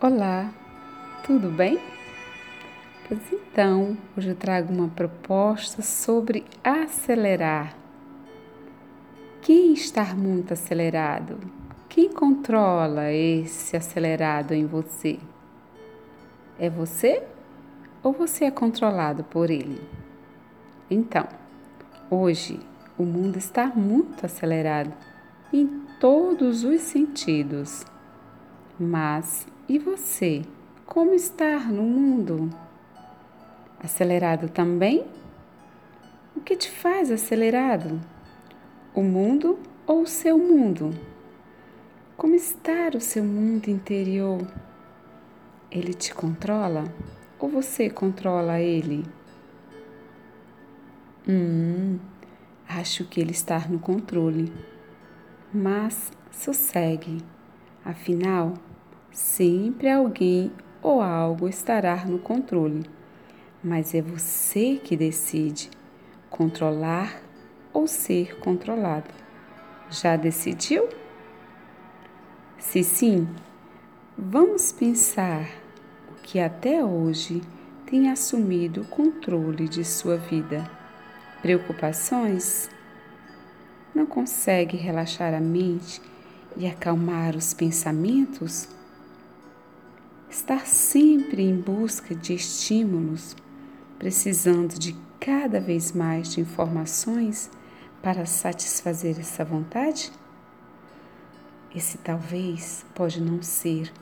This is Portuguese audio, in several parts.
Olá, tudo bem? Pois então, hoje eu trago uma proposta sobre acelerar. Quem está muito acelerado? Quem controla esse acelerado em você? É você ou você é controlado por ele? Então, hoje o mundo está muito acelerado em todos os sentidos. Mas e você? Como estar no mundo? Acelerado também? O que te faz acelerado? O mundo ou o seu mundo? Como está o seu mundo interior? Ele te controla ou você controla ele? Hum, acho que ele está no controle. Mas sossegue, afinal, Sempre alguém ou algo estará no controle, mas é você que decide controlar ou ser controlado. Já decidiu? Se sim, vamos pensar o que até hoje tem assumido o controle de sua vida. Preocupações? Não consegue relaxar a mente e acalmar os pensamentos? Estar sempre em busca de estímulos, precisando de cada vez mais de informações para satisfazer essa vontade? Esse talvez pode não ser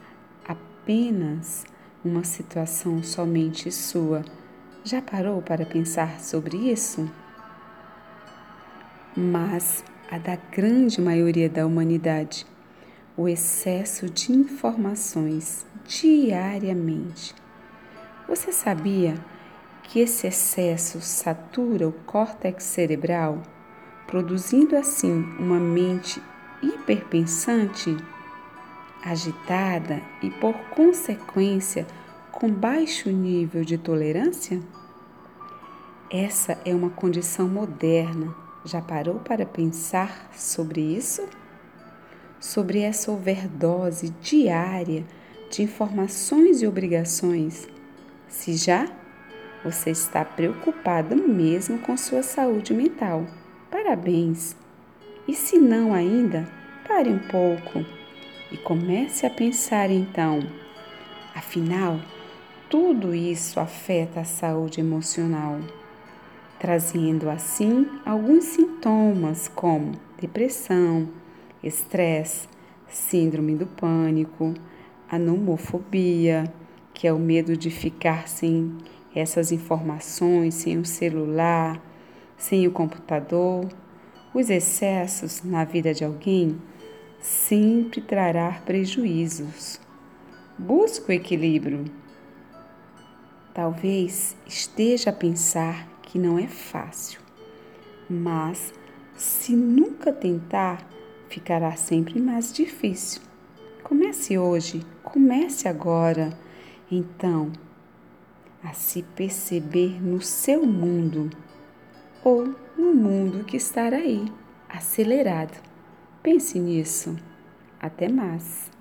apenas uma situação somente sua. Já parou para pensar sobre isso? Mas a da grande maioria da humanidade o excesso de informações diariamente. Você sabia que esse excesso satura o córtex cerebral, produzindo assim uma mente hiperpensante, agitada e, por consequência, com baixo nível de tolerância? Essa é uma condição moderna. Já parou para pensar sobre isso? sobre essa overdose diária de informações e obrigações. Se já você está preocupado mesmo com sua saúde mental, parabéns! E se não ainda, pare um pouco e comece a pensar então. Afinal, tudo isso afeta a saúde emocional, trazendo assim alguns sintomas como depressão, estresse, síndrome do pânico, anomofobia, que é o medo de ficar sem essas informações, sem o celular, sem o computador. Os excessos na vida de alguém sempre trará prejuízos. Busque o equilíbrio. Talvez esteja a pensar que não é fácil, mas se nunca tentar, ficará sempre mais difícil. Comece hoje, comece agora, então, a se perceber no seu mundo ou no mundo que está aí, acelerado. Pense nisso. Até mais.